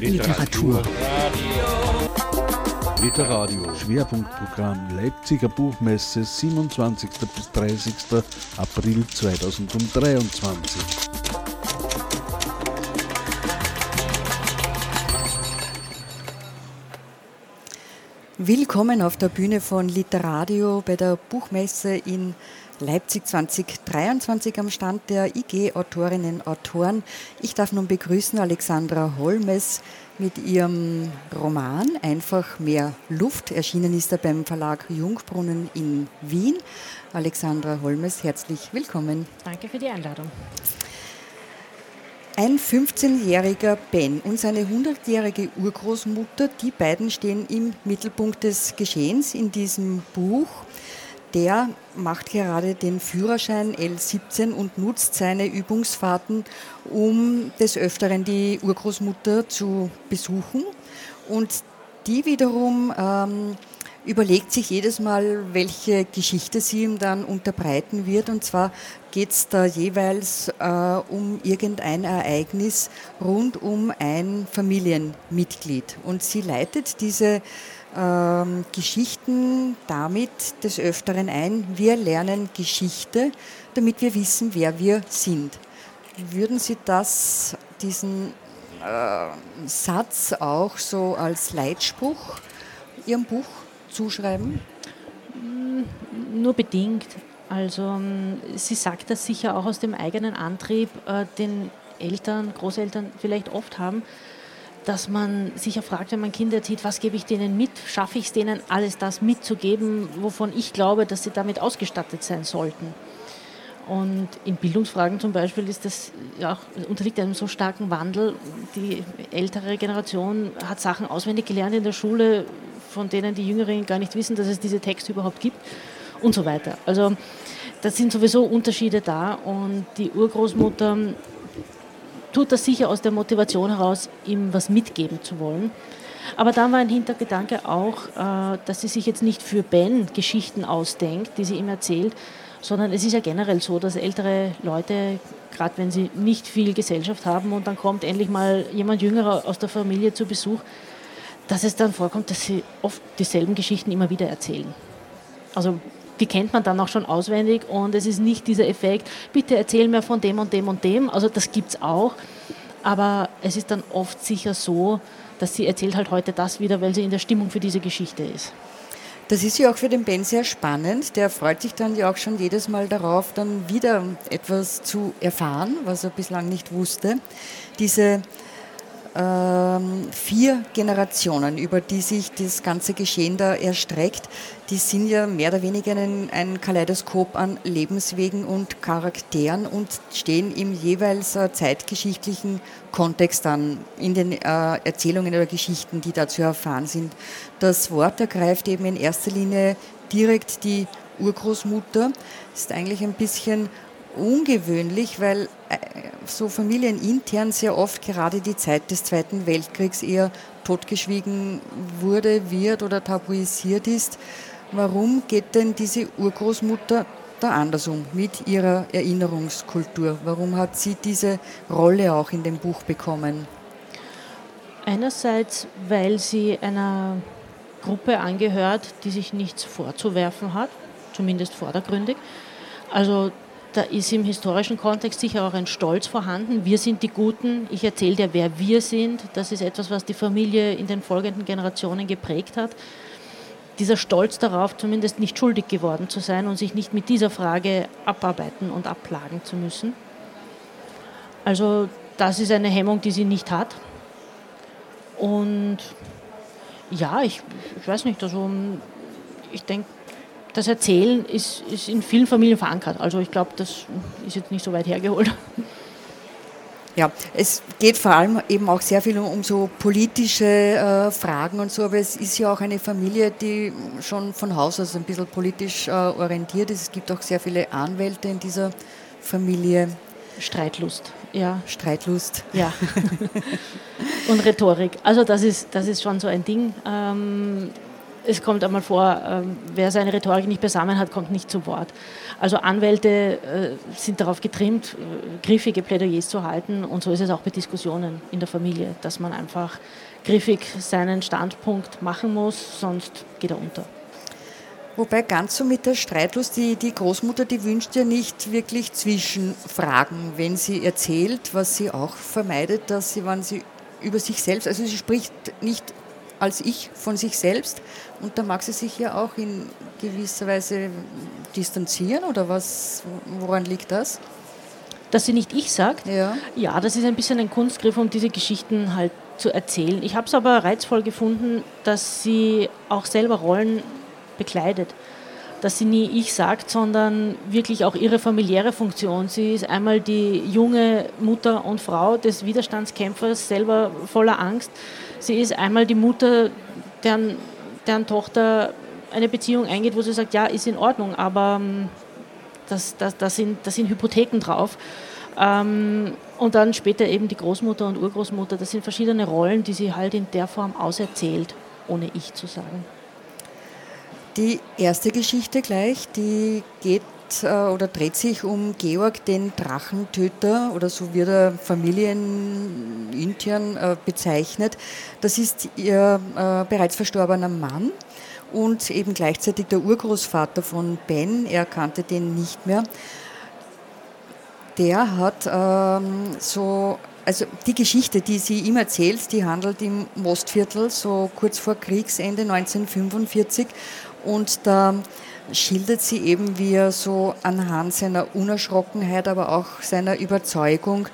Literatur. Literadio. Schwerpunktprogramm Leipziger Buchmesse 27. bis 30. April 2023. Willkommen auf der Bühne von Literadio bei der Buchmesse in Leipzig 2023 am Stand der IG Autorinnen Autoren. Ich darf nun begrüßen Alexandra Holmes mit ihrem Roman Einfach mehr Luft. Erschienen ist er beim Verlag Jungbrunnen in Wien. Alexandra Holmes, herzlich willkommen. Danke für die Einladung. Ein 15-jähriger Ben und seine 100-jährige Urgroßmutter, die beiden stehen im Mittelpunkt des Geschehens in diesem Buch der macht gerade den Führerschein L17 und nutzt seine Übungsfahrten, um des Öfteren die Urgroßmutter zu besuchen. Und die wiederum ähm, überlegt sich jedes Mal, welche Geschichte sie ihm dann unterbreiten wird. Und zwar geht es da jeweils äh, um irgendein Ereignis rund um ein Familienmitglied. Und sie leitet diese ähm, Geschichten damit des Öfteren ein. Wir lernen Geschichte, damit wir wissen, wer wir sind. Würden Sie das, diesen äh, Satz auch so als Leitspruch Ihrem Buch zuschreiben? Mm, nur bedingt. Also ähm, sie sagt das sicher auch aus dem eigenen Antrieb, äh, den Eltern, Großeltern vielleicht oft haben, dass man sich ja fragt, wenn man Kinder erzieht, was gebe ich denen mit? Schaffe ich es denen, alles das mitzugeben, wovon ich glaube, dass sie damit ausgestattet sein sollten? Und in Bildungsfragen zum Beispiel ist das ja auch, unterliegt einem so starken Wandel. Die ältere Generation hat Sachen auswendig gelernt in der Schule, von denen die Jüngeren gar nicht wissen, dass es diese Texte überhaupt gibt und so weiter. Also da sind sowieso Unterschiede da und die Urgroßmutter tut das sicher aus der Motivation heraus, ihm was mitgeben zu wollen. Aber dann war ein Hintergedanke auch, äh, dass sie sich jetzt nicht für Ben Geschichten ausdenkt, die sie ihm erzählt, sondern es ist ja generell so, dass ältere Leute, gerade wenn sie nicht viel Gesellschaft haben und dann kommt endlich mal jemand Jüngerer aus der Familie zu Besuch, dass es dann vorkommt, dass sie oft dieselben Geschichten immer wieder erzählen. Also die kennt man dann auch schon auswendig und es ist nicht dieser Effekt, bitte erzähl mir von dem und dem und dem. Also das gibt es auch, aber es ist dann oft sicher so, dass sie erzählt halt heute das wieder, weil sie in der Stimmung für diese Geschichte ist. Das ist ja auch für den Ben sehr spannend. Der freut sich dann ja auch schon jedes Mal darauf, dann wieder etwas zu erfahren, was er bislang nicht wusste. Diese vier Generationen, über die sich das ganze Geschehen da erstreckt, die sind ja mehr oder weniger ein, ein Kaleidoskop an Lebenswegen und Charakteren und stehen im jeweils äh, zeitgeschichtlichen Kontext an, in den äh, Erzählungen oder Geschichten, die da zu erfahren sind. Das Wort ergreift eben in erster Linie direkt die Urgroßmutter, ist eigentlich ein bisschen ungewöhnlich, weil äh, so familienintern sehr oft gerade die Zeit des Zweiten Weltkriegs eher totgeschwiegen wurde, wird oder tabuisiert ist. Warum geht denn diese Urgroßmutter da anders um mit ihrer Erinnerungskultur? Warum hat sie diese Rolle auch in dem Buch bekommen? Einerseits, weil sie einer Gruppe angehört, die sich nichts vorzuwerfen hat, zumindest vordergründig. Also da ist im historischen Kontext sicher auch ein Stolz vorhanden. Wir sind die Guten. Ich erzähle dir, wer wir sind. Das ist etwas, was die Familie in den folgenden Generationen geprägt hat. Dieser Stolz darauf, zumindest nicht schuldig geworden zu sein und sich nicht mit dieser Frage abarbeiten und abplagen zu müssen. Also das ist eine Hemmung, die sie nicht hat. Und ja, ich, ich weiß nicht, also ich denke, das Erzählen ist, ist in vielen Familien verankert. Also ich glaube, das ist jetzt nicht so weit hergeholt. Ja, es geht vor allem eben auch sehr viel um, so politische äh, Fragen und so, aber es ist ja auch eine Familie, die schon von Haus aus ein bisschen politisch äh, orientiert ist. Es gibt auch sehr viele Anwälte in dieser Familie. Streitlust, ja. Streitlust. Ja. und Rhetorik. Also das ist, das ist schon so ein Ding. Ähm, es kommt einmal vor, ähm, wer seine Rhetorik nicht beisammen hat, kommt nicht zu Wort. Also Anwälte äh, sind darauf getrimmt, äh, griffige Plädoyers zu halten und so ist es auch bei Diskussionen in der Familie, dass man einfach griffig seinen Standpunkt machen muss, sonst geht er unter. Wobei ganz so mit der Streitlust, die, die Großmutter, die wünscht ja nicht wirklich Zwischenfragen, wenn sie erzählt, was sie auch vermeidet, dass sie, wenn sie über sich selbst, also sie spricht nicht als ich von sich selbst und da mag sie sich ja auch in gewisser Weise distanzieren oder was, woran liegt das? Dass sie nicht ich sagt? Ja. Ja, das ist ein bisschen ein Kunstgriff, um diese Geschichten halt zu erzählen. Ich habe es aber reizvoll gefunden, dass sie auch selber Rollen bekleidet. Dass sie nie ich sagt, sondern wirklich auch ihre familiäre Funktion. Sie ist einmal die junge Mutter und Frau des Widerstandskämpfers, selber voller Angst. Sie ist einmal die Mutter, deren, deren Tochter eine Beziehung eingeht, wo sie sagt, ja, ist in Ordnung, aber ähm, das, das, das, sind, das sind Hypotheken drauf. Ähm, und dann später eben die Großmutter und Urgroßmutter. Das sind verschiedene Rollen, die sie halt in der Form auserzählt, ohne ich zu sagen. Die erste Geschichte gleich, die geht äh, oder dreht sich um Georg, den Drachentöter, oder so wird er familienintern äh, bezeichnet. Das ist ihr äh, bereits verstorbener Mann und eben gleichzeitig der Urgroßvater von Ben. Er kannte den nicht mehr. Der hat ähm, so also die Geschichte, die sie ihm erzählt, die handelt im Mostviertel, so kurz vor Kriegsende 1945 und da schildert sie eben, wie er so anhand seiner Unerschrockenheit, aber auch seiner Überzeugung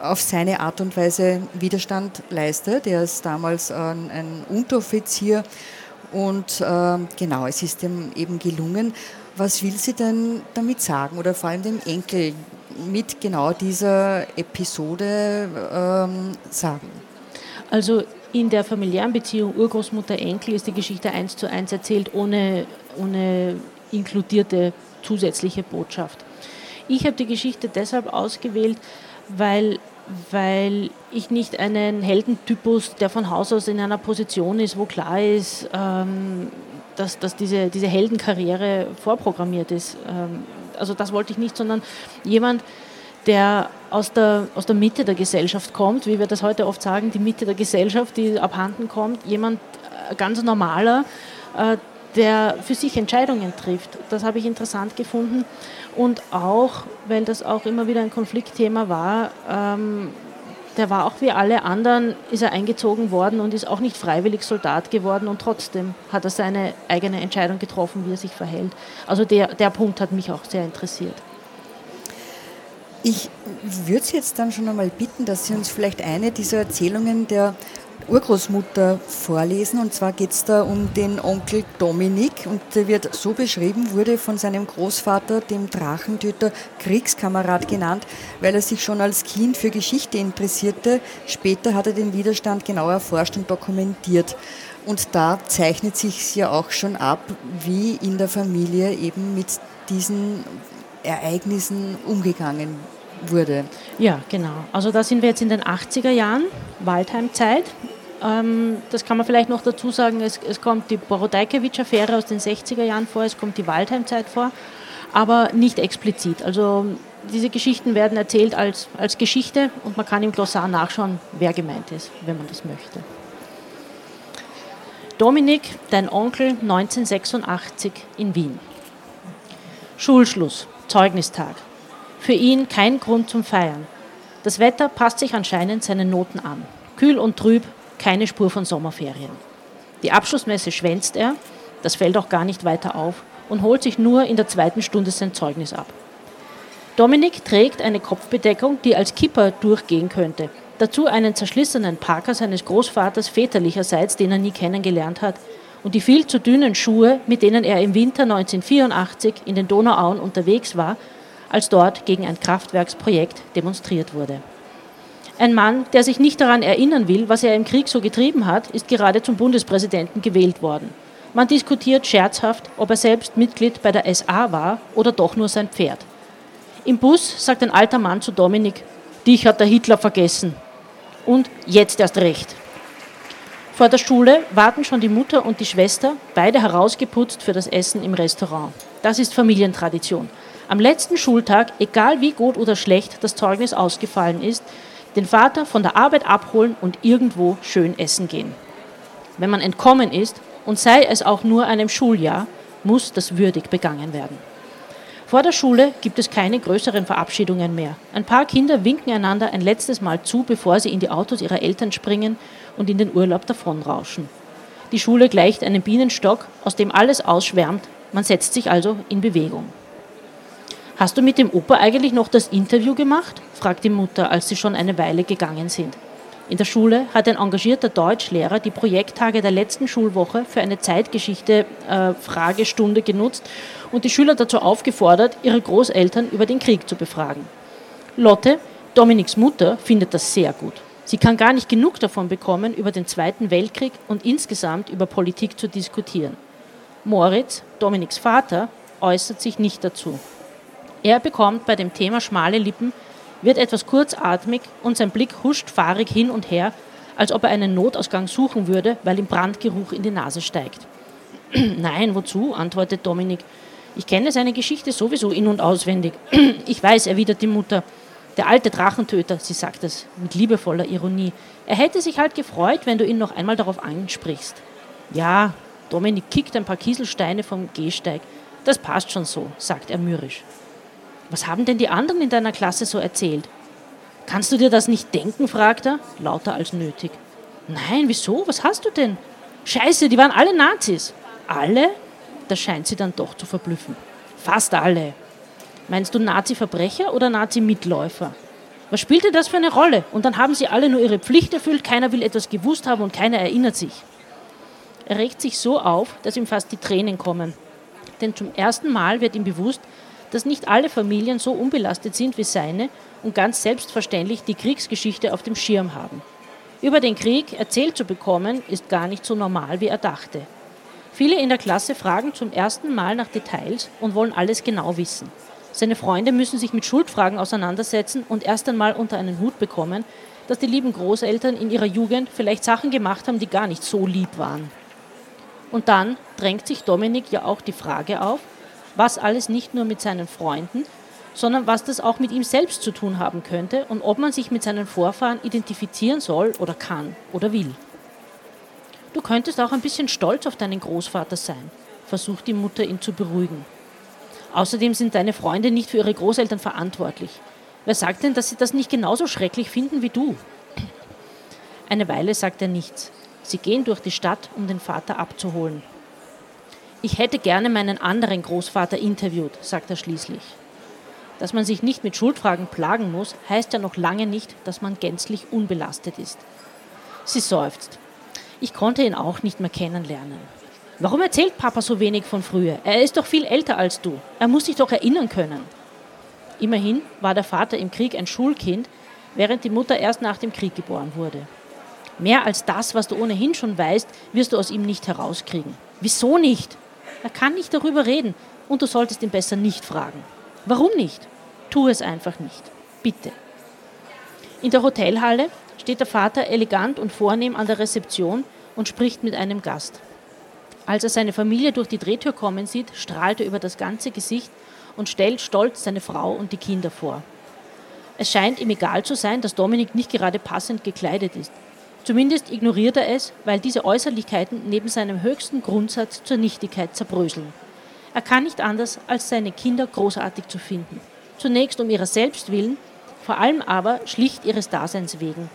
auf seine Art und Weise Widerstand leistet. Er ist damals ein, ein Unteroffizier und äh, genau, es ist ihm eben gelungen. Was will sie denn damit sagen oder vor allem dem Enkel mit genau dieser Episode ähm, sagen? Also in der familiären Beziehung Urgroßmutter-Enkel ist die Geschichte eins zu eins erzählt, ohne, ohne inkludierte zusätzliche Botschaft. Ich habe die Geschichte deshalb ausgewählt, weil, weil ich nicht einen Heldentypus, der von Haus aus in einer Position ist, wo klar ist, ähm, dass, dass diese, diese Heldenkarriere vorprogrammiert ist. Ähm, also das wollte ich nicht, sondern jemand, der aus der, aus der Mitte der Gesellschaft kommt, wie wir das heute oft sagen, die Mitte der Gesellschaft, die abhanden kommt, jemand äh, ganz normaler, äh, der für sich Entscheidungen trifft. Das habe ich interessant gefunden. Und auch, weil das auch immer wieder ein Konfliktthema war, ähm, der war auch wie alle anderen, ist er eingezogen worden und ist auch nicht freiwillig Soldat geworden und trotzdem hat er seine eigene Entscheidung getroffen, wie er sich verhält. Also der, der Punkt hat mich auch sehr interessiert. Ich würde Sie jetzt dann schon einmal bitten, dass Sie uns vielleicht eine dieser Erzählungen der Urgroßmutter vorlesen. Und zwar geht es da um den Onkel Dominik. Und der wird so beschrieben, wurde von seinem Großvater, dem Drachentöter, Kriegskamerad genannt, weil er sich schon als Kind für Geschichte interessierte. Später hat er den Widerstand genau erforscht und dokumentiert. Und da zeichnet sich ja auch schon ab, wie in der Familie eben mit diesen Ereignissen umgegangen wurde. Ja, genau. Also da sind wir jetzt in den 80er Jahren, Waldheimzeit. Ähm, das kann man vielleicht noch dazu sagen, es, es kommt die Borodajkewitsch-Affäre aus den 60er Jahren vor, es kommt die Waldheimzeit vor, aber nicht explizit. Also diese Geschichten werden erzählt als, als Geschichte und man kann im Glossar nachschauen, wer gemeint ist, wenn man das möchte. Dominik, dein Onkel, 1986 in Wien. Schulschluss. Zeugnistag. Für ihn kein Grund zum Feiern. Das Wetter passt sich anscheinend seinen Noten an. Kühl und trüb, keine Spur von Sommerferien. Die Abschlussmesse schwänzt er, das fällt auch gar nicht weiter auf, und holt sich nur in der zweiten Stunde sein Zeugnis ab. Dominik trägt eine Kopfbedeckung, die als Kipper durchgehen könnte. Dazu einen zerschlissenen Parker seines Großvaters väterlicherseits, den er nie kennengelernt hat, und die viel zu dünnen Schuhe, mit denen er im Winter 1984 in den Donauauen unterwegs war, als dort gegen ein Kraftwerksprojekt demonstriert wurde. Ein Mann, der sich nicht daran erinnern will, was er im Krieg so getrieben hat, ist gerade zum Bundespräsidenten gewählt worden. Man diskutiert scherzhaft, ob er selbst Mitglied bei der SA war oder doch nur sein Pferd. Im Bus sagt ein alter Mann zu Dominik, dich hat der Hitler vergessen. Und jetzt erst recht. Vor der Schule warten schon die Mutter und die Schwester, beide herausgeputzt für das Essen im Restaurant. Das ist Familientradition. Am letzten Schultag, egal wie gut oder schlecht das Zeugnis ausgefallen ist, den Vater von der Arbeit abholen und irgendwo schön essen gehen. Wenn man entkommen ist, und sei es auch nur einem Schuljahr, muss das würdig begangen werden. Vor der Schule gibt es keine größeren Verabschiedungen mehr. Ein paar Kinder winken einander ein letztes Mal zu, bevor sie in die Autos ihrer Eltern springen und in den Urlaub davonrauschen. Die Schule gleicht einem Bienenstock, aus dem alles ausschwärmt. Man setzt sich also in Bewegung. Hast du mit dem Opa eigentlich noch das Interview gemacht? fragt die Mutter, als sie schon eine Weile gegangen sind. In der Schule hat ein engagierter Deutschlehrer die Projekttage der letzten Schulwoche für eine Zeitgeschichte-Fragestunde äh, genutzt und die Schüler dazu aufgefordert, ihre Großeltern über den Krieg zu befragen. Lotte, Dominiks Mutter, findet das sehr gut. Sie kann gar nicht genug davon bekommen, über den Zweiten Weltkrieg und insgesamt über Politik zu diskutieren. Moritz, Dominiks Vater, äußert sich nicht dazu. Er bekommt bei dem Thema schmale Lippen, wird etwas kurzatmig und sein Blick huscht fahrig hin und her, als ob er einen Notausgang suchen würde, weil ihm Brandgeruch in die Nase steigt. Nein, wozu? antwortet Dominik. Ich kenne seine Geschichte sowieso in- und auswendig. ich weiß, erwidert die Mutter. Der alte Drachentöter, sie sagt es mit liebevoller Ironie. Er hätte sich halt gefreut, wenn du ihn noch einmal darauf ansprichst. Ja, Dominik kickt ein paar Kieselsteine vom Gehsteig. Das passt schon so, sagt er mürrisch. Was haben denn die anderen in deiner Klasse so erzählt? Kannst du dir das nicht denken? fragt er, lauter als nötig. Nein, wieso? Was hast du denn? Scheiße, die waren alle Nazis. Alle? Das scheint sie dann doch zu verblüffen. Fast alle. Meinst du Nazi-Verbrecher oder Nazi-Mitläufer? Was spielte das für eine Rolle? Und dann haben sie alle nur ihre Pflicht erfüllt, keiner will etwas gewusst haben und keiner erinnert sich. Er regt sich so auf, dass ihm fast die Tränen kommen. Denn zum ersten Mal wird ihm bewusst, dass nicht alle Familien so unbelastet sind wie seine und ganz selbstverständlich die Kriegsgeschichte auf dem Schirm haben. Über den Krieg erzählt zu bekommen, ist gar nicht so normal, wie er dachte. Viele in der Klasse fragen zum ersten Mal nach Details und wollen alles genau wissen. Seine Freunde müssen sich mit Schuldfragen auseinandersetzen und erst einmal unter einen Hut bekommen, dass die lieben Großeltern in ihrer Jugend vielleicht Sachen gemacht haben, die gar nicht so lieb waren. Und dann drängt sich Dominik ja auch die Frage auf, was alles nicht nur mit seinen Freunden, sondern was das auch mit ihm selbst zu tun haben könnte und ob man sich mit seinen Vorfahren identifizieren soll oder kann oder will. Du könntest auch ein bisschen stolz auf deinen Großvater sein, versucht die Mutter ihn zu beruhigen. Außerdem sind deine Freunde nicht für ihre Großeltern verantwortlich. Wer sagt denn, dass sie das nicht genauso schrecklich finden wie du? Eine Weile sagt er nichts. Sie gehen durch die Stadt, um den Vater abzuholen. Ich hätte gerne meinen anderen Großvater interviewt, sagt er schließlich. Dass man sich nicht mit Schuldfragen plagen muss, heißt ja noch lange nicht, dass man gänzlich unbelastet ist. Sie seufzt. Ich konnte ihn auch nicht mehr kennenlernen. Warum erzählt Papa so wenig von früher? Er ist doch viel älter als du. Er muss sich doch erinnern können. Immerhin war der Vater im Krieg ein Schulkind, während die Mutter erst nach dem Krieg geboren wurde. Mehr als das, was du ohnehin schon weißt, wirst du aus ihm nicht herauskriegen. Wieso nicht? Er kann nicht darüber reden und du solltest ihn besser nicht fragen. Warum nicht? Tu es einfach nicht. Bitte. In der Hotelhalle steht der Vater elegant und vornehm an der Rezeption und spricht mit einem Gast. Als er seine Familie durch die Drehtür kommen sieht, strahlt er über das ganze Gesicht und stellt stolz seine Frau und die Kinder vor. Es scheint ihm egal zu sein, dass Dominik nicht gerade passend gekleidet ist. Zumindest ignoriert er es, weil diese Äußerlichkeiten neben seinem höchsten Grundsatz zur Nichtigkeit zerbröseln. Er kann nicht anders, als seine Kinder großartig zu finden. Zunächst um ihrer selbst willen, vor allem aber schlicht ihres Daseins wegen.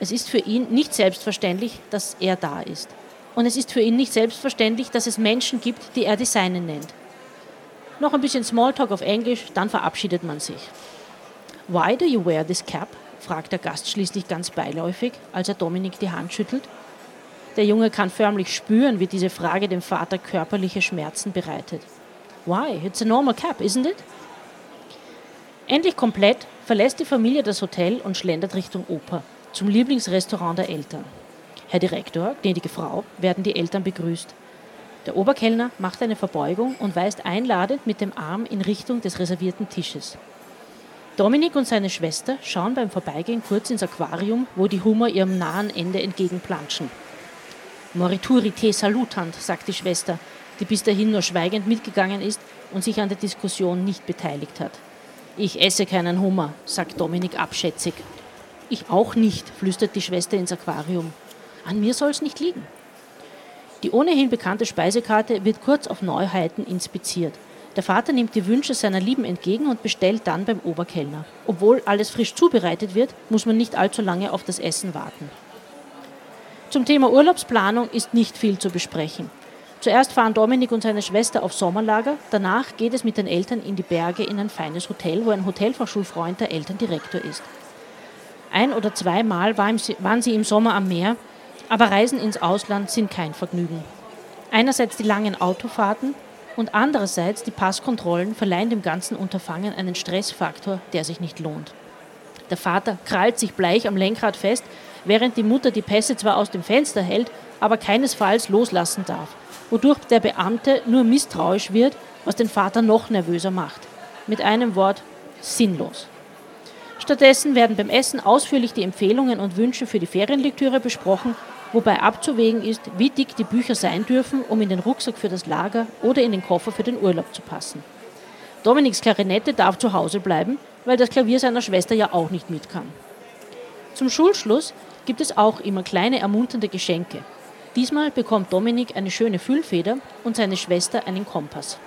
Es ist für ihn nicht selbstverständlich, dass er da ist. Und es ist für ihn nicht selbstverständlich, dass es Menschen gibt, die er die Seinen nennt. Noch ein bisschen Smalltalk auf Englisch, dann verabschiedet man sich. Why do you wear this cap? Fragt der Gast schließlich ganz beiläufig, als er Dominik die Hand schüttelt. Der Junge kann förmlich spüren, wie diese Frage dem Vater körperliche Schmerzen bereitet. Why? It's a normal cap, isn't it? Endlich komplett verlässt die Familie das Hotel und schlendert Richtung Oper, zum Lieblingsrestaurant der Eltern. Herr Direktor, gnädige Frau, werden die Eltern begrüßt. Der Oberkellner macht eine Verbeugung und weist einladend mit dem Arm in Richtung des reservierten Tisches. Dominik und seine Schwester schauen beim Vorbeigehen kurz ins Aquarium, wo die Hummer ihrem nahen Ende entgegenplanschen. Morituri te salutant, sagt die Schwester, die bis dahin nur schweigend mitgegangen ist und sich an der Diskussion nicht beteiligt hat. Ich esse keinen Hummer, sagt Dominik abschätzig. Ich auch nicht, flüstert die Schwester ins Aquarium. An mir soll es nicht liegen. Die ohnehin bekannte Speisekarte wird kurz auf Neuheiten inspiziert. Der Vater nimmt die Wünsche seiner Lieben entgegen und bestellt dann beim Oberkellner. Obwohl alles frisch zubereitet wird, muss man nicht allzu lange auf das Essen warten. Zum Thema Urlaubsplanung ist nicht viel zu besprechen. Zuerst fahren Dominik und seine Schwester auf Sommerlager, danach geht es mit den Eltern in die Berge in ein feines Hotel, wo ein Hotelfachschulfreund der Elterndirektor ist. Ein oder zweimal waren sie im Sommer am Meer, aber Reisen ins Ausland sind kein Vergnügen. Einerseits die langen Autofahrten, und andererseits die Passkontrollen verleihen dem ganzen Unterfangen einen Stressfaktor, der sich nicht lohnt. Der Vater krallt sich bleich am Lenkrad fest, während die Mutter die Pässe zwar aus dem Fenster hält, aber keinesfalls loslassen darf, wodurch der Beamte nur misstrauisch wird, was den Vater noch nervöser macht. Mit einem Wort sinnlos. Stattdessen werden beim Essen ausführlich die Empfehlungen und Wünsche für die Ferienlektüre besprochen wobei abzuwägen ist, wie dick die Bücher sein dürfen, um in den Rucksack für das Lager oder in den Koffer für den Urlaub zu passen. Dominiks Klarinette darf zu Hause bleiben, weil das Klavier seiner Schwester ja auch nicht mit kann. Zum Schulschluss gibt es auch immer kleine ermunternde Geschenke. Diesmal bekommt Dominik eine schöne Füllfeder und seine Schwester einen Kompass.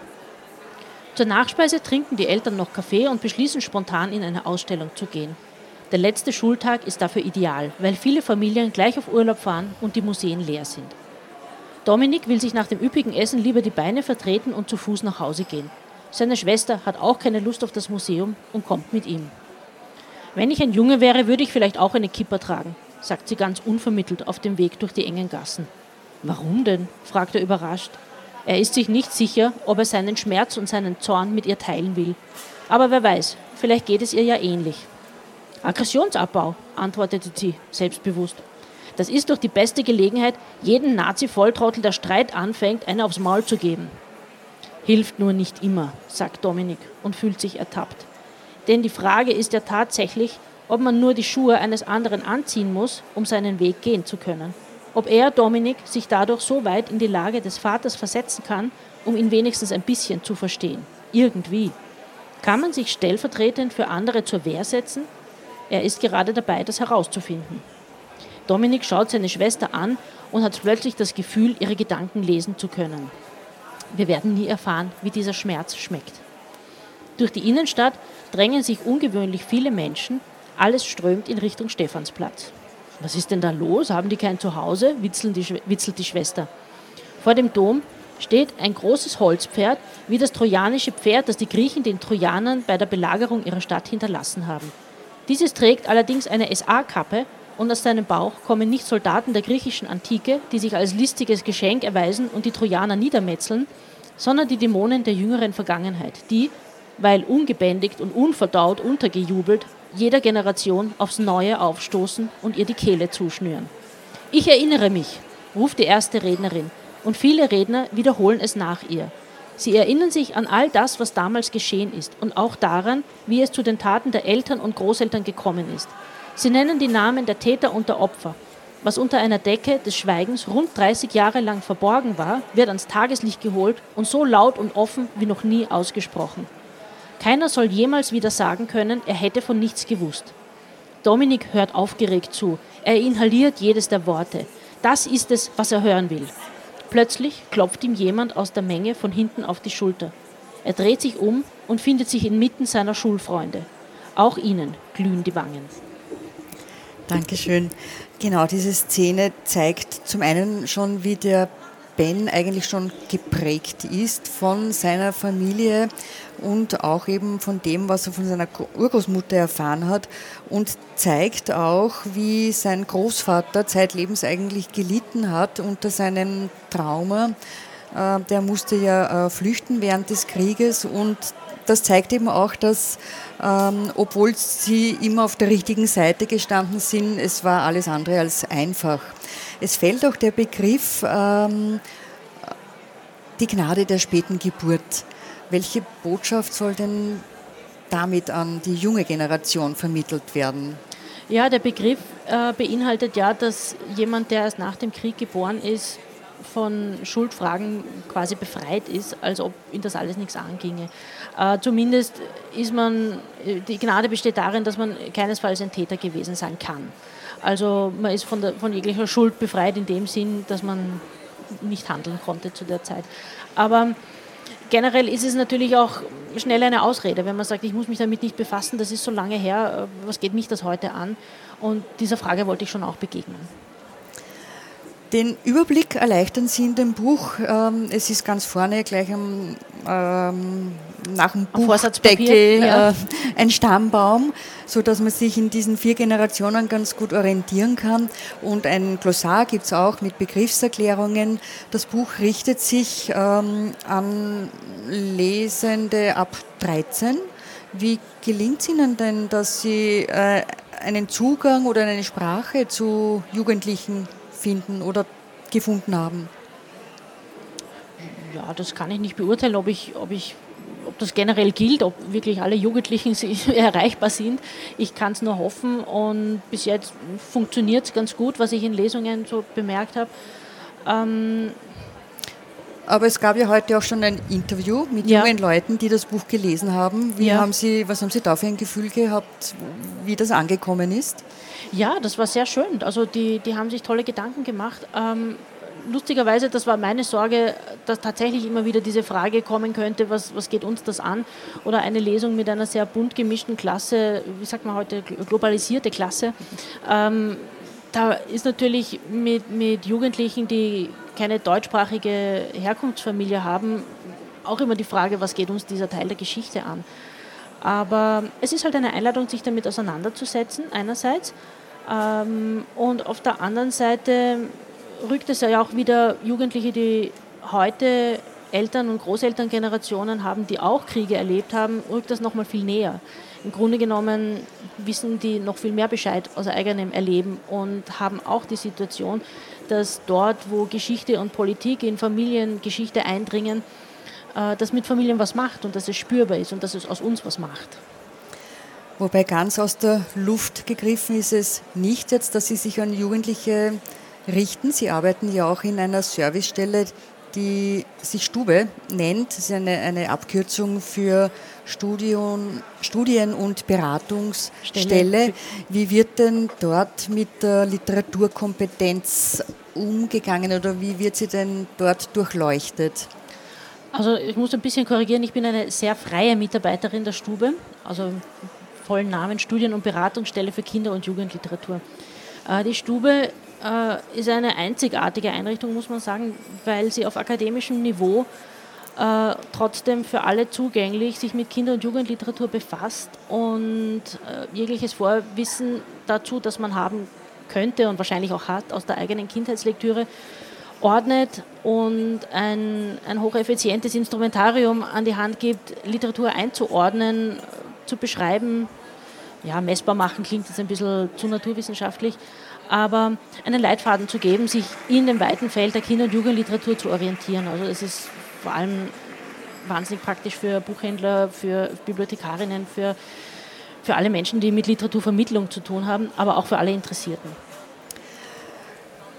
Zur Nachspeise trinken die Eltern noch Kaffee und beschließen spontan in eine Ausstellung zu gehen. Der letzte Schultag ist dafür ideal, weil viele Familien gleich auf Urlaub fahren und die Museen leer sind. Dominik will sich nach dem üppigen Essen lieber die Beine vertreten und zu Fuß nach Hause gehen. Seine Schwester hat auch keine Lust auf das Museum und kommt mit ihm. Wenn ich ein Junge wäre, würde ich vielleicht auch eine Kipper tragen, sagt sie ganz unvermittelt auf dem Weg durch die engen Gassen. Warum denn? fragt er überrascht. Er ist sich nicht sicher, ob er seinen Schmerz und seinen Zorn mit ihr teilen will. Aber wer weiß, vielleicht geht es ihr ja ähnlich. Aggressionsabbau, antwortete sie selbstbewusst. Das ist doch die beste Gelegenheit, jeden Nazi-Volltrottel, der Streit anfängt, eine aufs Maul zu geben. Hilft nur nicht immer, sagt Dominik und fühlt sich ertappt. Denn die Frage ist ja tatsächlich, ob man nur die Schuhe eines anderen anziehen muss, um seinen Weg gehen zu können. Ob er, Dominik, sich dadurch so weit in die Lage des Vaters versetzen kann, um ihn wenigstens ein bisschen zu verstehen. Irgendwie. Kann man sich stellvertretend für andere zur Wehr setzen er ist gerade dabei, das herauszufinden. Dominik schaut seine Schwester an und hat plötzlich das Gefühl, ihre Gedanken lesen zu können. Wir werden nie erfahren, wie dieser Schmerz schmeckt. Durch die Innenstadt drängen sich ungewöhnlich viele Menschen. Alles strömt in Richtung Stephansplatz. Was ist denn da los? Haben die kein Zuhause? witzelt die, witzelt die Schwester. Vor dem Dom steht ein großes Holzpferd, wie das trojanische Pferd, das die Griechen den Trojanern bei der Belagerung ihrer Stadt hinterlassen haben. Dieses trägt allerdings eine SA-Kappe und aus seinem Bauch kommen nicht Soldaten der griechischen Antike, die sich als listiges Geschenk erweisen und die Trojaner niedermetzeln, sondern die Dämonen der jüngeren Vergangenheit, die, weil ungebändigt und unverdaut untergejubelt, jeder Generation aufs Neue aufstoßen und ihr die Kehle zuschnüren. Ich erinnere mich, ruft die erste Rednerin, und viele Redner wiederholen es nach ihr. Sie erinnern sich an all das, was damals geschehen ist und auch daran, wie es zu den Taten der Eltern und Großeltern gekommen ist. Sie nennen die Namen der Täter und der Opfer. Was unter einer Decke des Schweigens rund 30 Jahre lang verborgen war, wird ans Tageslicht geholt und so laut und offen wie noch nie ausgesprochen. Keiner soll jemals wieder sagen können, er hätte von nichts gewusst. Dominik hört aufgeregt zu. Er inhaliert jedes der Worte. Das ist es, was er hören will. Plötzlich klopft ihm jemand aus der Menge von hinten auf die Schulter. Er dreht sich um und findet sich inmitten seiner Schulfreunde. Auch ihnen glühen die Wangen. Dankeschön. Genau, diese Szene zeigt zum einen schon, wie der Ben eigentlich schon geprägt ist von seiner Familie und auch eben von dem, was er von seiner Urgroßmutter erfahren hat und zeigt auch, wie sein Großvater zeitlebens eigentlich gelitten hat unter seinem Trauma. Äh, der musste ja äh, flüchten während des Krieges und das zeigt eben auch, dass ähm, obwohl sie immer auf der richtigen Seite gestanden sind, es war alles andere als einfach. Es fällt auch der Begriff ähm, die Gnade der späten Geburt. Welche Botschaft soll denn damit an die junge Generation vermittelt werden? Ja, der Begriff äh, beinhaltet ja, dass jemand, der erst nach dem Krieg geboren ist, von Schuldfragen quasi befreit ist, als ob ihn das alles nichts anginge. Äh, zumindest ist man, die Gnade besteht darin, dass man keinesfalls ein Täter gewesen sein kann. Also man ist von, der, von jeglicher Schuld befreit in dem Sinn, dass man nicht handeln konnte zu der Zeit. Aber generell ist es natürlich auch schnell eine Ausrede, wenn man sagt, ich muss mich damit nicht befassen, das ist so lange her, äh, was geht mich das heute an? Und dieser Frage wollte ich schon auch begegnen. Den Überblick erleichtern Sie in dem Buch. Ähm, es ist ganz vorne gleich am, ähm, nach dem Buchdeckel ja. äh, ein Stammbaum, so dass man sich in diesen vier Generationen ganz gut orientieren kann. Und ein Glossar gibt es auch mit Begriffserklärungen. Das Buch richtet sich ähm, an Lesende ab 13. Wie gelingt es Ihnen denn, dass Sie äh, einen Zugang oder eine Sprache zu Jugendlichen finden oder gefunden haben? Ja, das kann ich nicht beurteilen, ob ich, ob ich ob das generell gilt, ob wirklich alle Jugendlichen erreichbar sind. Ich kann es nur hoffen und bis jetzt funktioniert es ganz gut, was ich in Lesungen so bemerkt habe. Ähm aber es gab ja heute auch schon ein Interview mit ja. jungen Leuten, die das Buch gelesen haben. Wie ja. haben Sie, was haben Sie da für ein Gefühl gehabt, wie das angekommen ist? Ja, das war sehr schön. Also die, die haben sich tolle Gedanken gemacht. Ähm, lustigerweise, das war meine Sorge, dass tatsächlich immer wieder diese Frage kommen könnte, was, was geht uns das an? Oder eine Lesung mit einer sehr bunt gemischten Klasse, wie sagt man heute, globalisierte Klasse. Ähm, da ist natürlich mit, mit Jugendlichen, die keine deutschsprachige Herkunftsfamilie haben, auch immer die Frage, was geht uns dieser Teil der Geschichte an? Aber es ist halt eine Einladung, sich damit auseinanderzusetzen, einerseits. Ähm, und auf der anderen Seite rückt es ja auch wieder Jugendliche, die heute Eltern- und Großelterngenerationen haben, die auch Kriege erlebt haben, rückt das nochmal viel näher. Im Grunde genommen wissen die noch viel mehr Bescheid aus eigenem Erleben und haben auch die Situation, dass dort, wo Geschichte und Politik in Familiengeschichte eindringen, äh, das mit Familien was macht und dass es spürbar ist und dass es aus uns was macht. Wobei ganz aus der Luft gegriffen ist es nicht jetzt, dass Sie sich an Jugendliche richten. Sie arbeiten ja auch in einer Servicestelle, die sich Stube nennt. Das ist eine, eine Abkürzung für Studium, Studien- und Beratungsstelle. Stelle. Wie wird denn dort mit der Literaturkompetenz umgegangen oder wie wird sie denn dort durchleuchtet? Also ich muss ein bisschen korrigieren, ich bin eine sehr freie Mitarbeiterin der Stube. Also vollen Namen Studien- und Beratungsstelle für Kinder- und Jugendliteratur. Äh, die Stube äh, ist eine einzigartige Einrichtung, muss man sagen, weil sie auf akademischem Niveau äh, trotzdem für alle zugänglich sich mit Kinder- und Jugendliteratur befasst und jegliches Vorwissen dazu, das man haben könnte und wahrscheinlich auch hat aus der eigenen Kindheitslektüre, ordnet und ein, ein hocheffizientes Instrumentarium an die Hand gibt, Literatur einzuordnen, zu beschreiben. Ja, messbar machen klingt jetzt ein bisschen zu naturwissenschaftlich, aber einen Leitfaden zu geben, sich in dem weiten Feld der Kinder- und Jugendliteratur zu orientieren. Also es ist vor allem wahnsinnig praktisch für Buchhändler, für Bibliothekarinnen, für, für alle Menschen, die mit Literaturvermittlung zu tun haben, aber auch für alle Interessierten.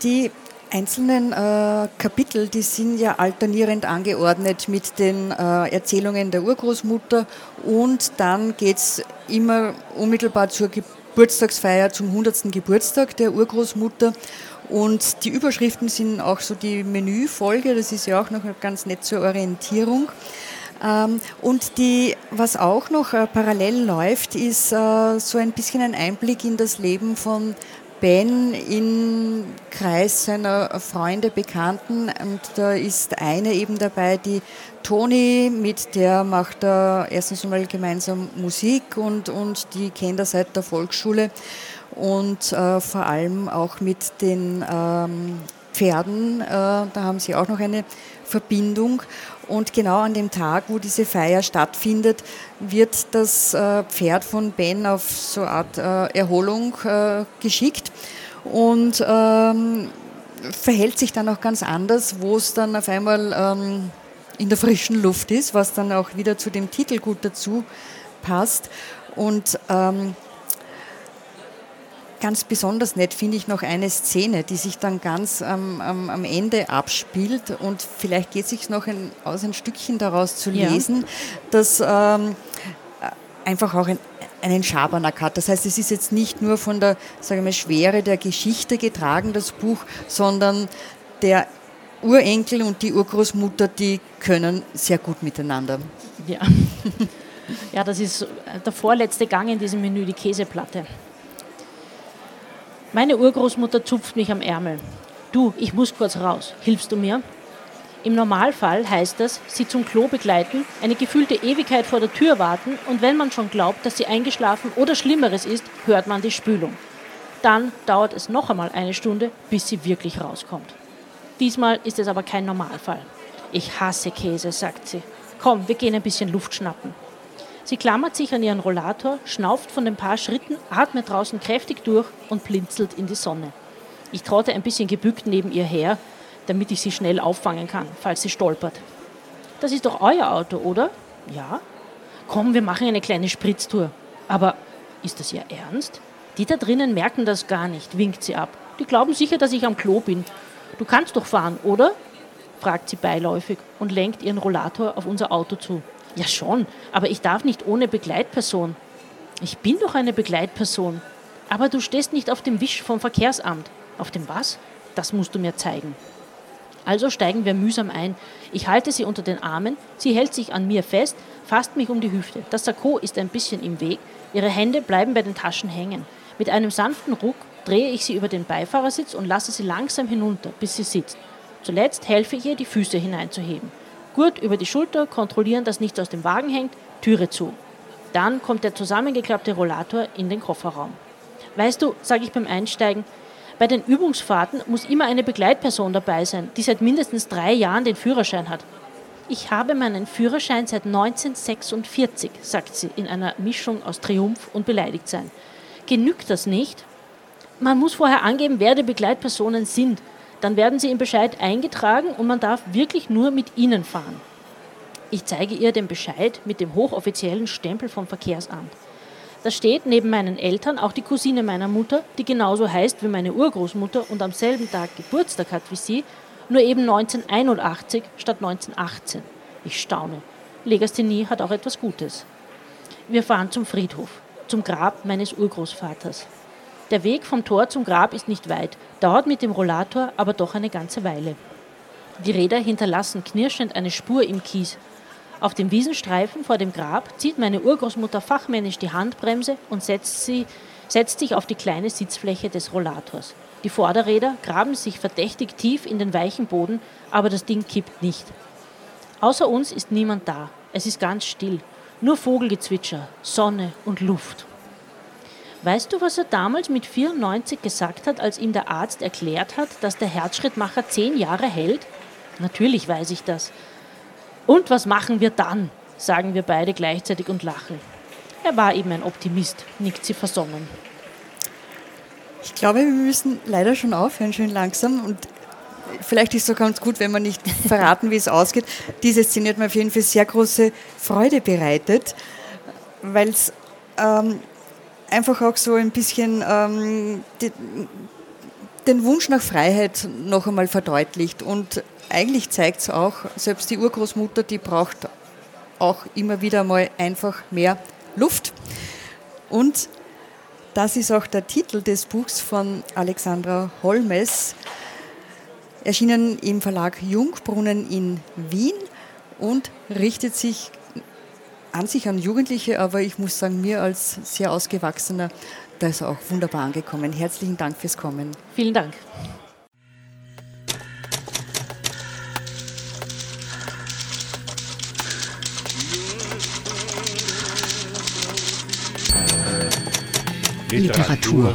Die einzelnen äh, Kapitel, die sind ja alternierend angeordnet mit den äh, Erzählungen der Urgroßmutter und dann geht es immer unmittelbar zur Geburtstagsfeier zum 100. Geburtstag der Urgroßmutter und die Überschriften sind auch so die Menüfolge, das ist ja auch noch ganz nett zur Orientierung. Ähm, und die, was auch noch äh, parallel läuft, ist äh, so ein bisschen ein Einblick in das Leben von Ben im Kreis seiner Freunde, Bekannten. Und da ist eine eben dabei, die Toni, mit der macht er erstens einmal gemeinsam Musik und, und die kennt er seit der Volksschule. Und äh, vor allem auch mit den ähm, Pferden, äh, da haben sie auch noch eine Verbindung und genau an dem Tag, wo diese Feier stattfindet, wird das äh, Pferd von Ben auf so eine Art äh, Erholung geschickt und ähm, verhält sich dann auch ganz anders, wo es dann auf einmal ähm, in der frischen Luft ist, was dann auch wieder zu dem Titel gut dazu passt. Und ähm, ganz besonders nett finde ich noch eine Szene, die sich dann ganz ähm, am, Ende abspielt und vielleicht geht es sich noch ein, aus ein Stückchen daraus zu lesen, ja. dass ähm, einfach auch ein, einen Schabernack hat. Das heißt, es ist jetzt nicht nur von der sagen wir, Schwere der Geschichte getragen, das Buch, sondern der Urenkel und die Urgroßmutter, die können sehr gut miteinander. Ja. ja, das ist der vorletzte Gang in diesem Menü, die Käseplatte. Meine Urgroßmutter zupft mich am Ärmel. Du, ich muss kurz raus. Hilfst du mir? Im Normalfall heißt das, sie zum Klo begleiten, eine gefühlte Ewigkeit vor der Tür warten und wenn man schon glaubt, dass sie eingeschlafen oder Schlimmeres ist, hört man die Spülung. Dann dauert es noch einmal eine Stunde, bis sie wirklich rauskommt. Diesmal ist es aber kein Normalfall. Ich hasse Käse, sagt sie. Komm, wir gehen ein bisschen Luft schnappen. Sie klammert sich an ihren Rollator, schnauft von den paar Schritten, atmet draußen kräftig durch und blinzelt in die Sonne. Ich trotte ein bisschen gebückt neben ihr her, damit ich sie schnell auffangen kann, falls sie stolpert. Das ist doch euer Auto, oder? Ja. Komm, wir machen eine kleine Spritztour. Aber ist das Ihr Ernst? Die da drinnen merken das gar nicht, winkt sie ab. Die glauben sicher, dass ich am Klo bin. Du kannst doch fahren, oder? fragt sie beiläufig und lenkt ihren Rollator auf unser Auto zu. Ja schon, aber ich darf nicht ohne Begleitperson. Ich bin doch eine Begleitperson. Aber du stehst nicht auf dem Wisch vom Verkehrsamt. Auf dem was? Das musst du mir zeigen. Also steigen wir mühsam ein. Ich halte sie unter den Armen, sie hält sich an mir fest, fasst mich um die Hüfte. Das Sakko ist ein bisschen im Weg, ihre Hände bleiben bei den Taschen hängen. Mit einem sanften Ruck drehe ich sie über den Beifahrersitz und lasse sie langsam hinunter, bis sie sitzt. Zuletzt helfe ich ihr, die Füße hineinzuheben. Gurt über die Schulter, kontrollieren, dass nichts aus dem Wagen hängt, Türe zu. Dann kommt der zusammengeklappte Rollator in den Kofferraum. Weißt du, sage ich beim Einsteigen, bei den Übungsfahrten muss immer eine Begleitperson dabei sein, die seit mindestens drei Jahren den Führerschein hat. Ich habe meinen Führerschein seit 1946, sagt sie in einer Mischung aus Triumph und Beleidigtsein. Genügt das nicht? Man muss vorher angeben, wer die Begleitpersonen sind. Dann werden sie im Bescheid eingetragen und man darf wirklich nur mit ihnen fahren. Ich zeige ihr den Bescheid mit dem hochoffiziellen Stempel vom Verkehrsamt. Da steht neben meinen Eltern auch die Cousine meiner Mutter, die genauso heißt wie meine Urgroßmutter und am selben Tag Geburtstag hat wie sie, nur eben 1981 statt 1918. Ich staune. Legasthenie hat auch etwas Gutes. Wir fahren zum Friedhof, zum Grab meines Urgroßvaters. Der Weg vom Tor zum Grab ist nicht weit, dauert mit dem Rollator aber doch eine ganze Weile. Die Räder hinterlassen knirschend eine Spur im Kies, auf dem Wiesenstreifen vor dem Grab zieht meine Urgroßmutter fachmännisch die Handbremse und setzt, sie, setzt sich auf die kleine Sitzfläche des Rollators. Die Vorderräder graben sich verdächtig tief in den weichen Boden, aber das Ding kippt nicht. Außer uns ist niemand da. Es ist ganz still. Nur Vogelgezwitscher, Sonne und Luft. Weißt du, was er damals mit 94 gesagt hat, als ihm der Arzt erklärt hat, dass der Herzschrittmacher zehn Jahre hält? Natürlich weiß ich das. Und was machen wir dann? sagen wir beide gleichzeitig und lachen. Er war eben ein Optimist, nickt sie versonnen. Ich glaube, wir müssen leider schon aufhören, schön langsam. Und vielleicht ist es so ganz gut, wenn wir nicht verraten, wie es ausgeht. Diese Szene hat mir auf jeden Fall sehr große Freude bereitet, weil es ähm, einfach auch so ein bisschen ähm, die, den Wunsch nach Freiheit noch einmal verdeutlicht und eigentlich zeigt es auch, selbst die Urgroßmutter, die braucht auch immer wieder mal einfach mehr Luft. Und das ist auch der Titel des Buchs von Alexandra Holmes, erschienen im Verlag Jungbrunnen in Wien und richtet sich an sich an Jugendliche, aber ich muss sagen, mir als sehr ausgewachsener, da ist auch wunderbar angekommen. Herzlichen Dank fürs Kommen. Vielen Dank. Literatur.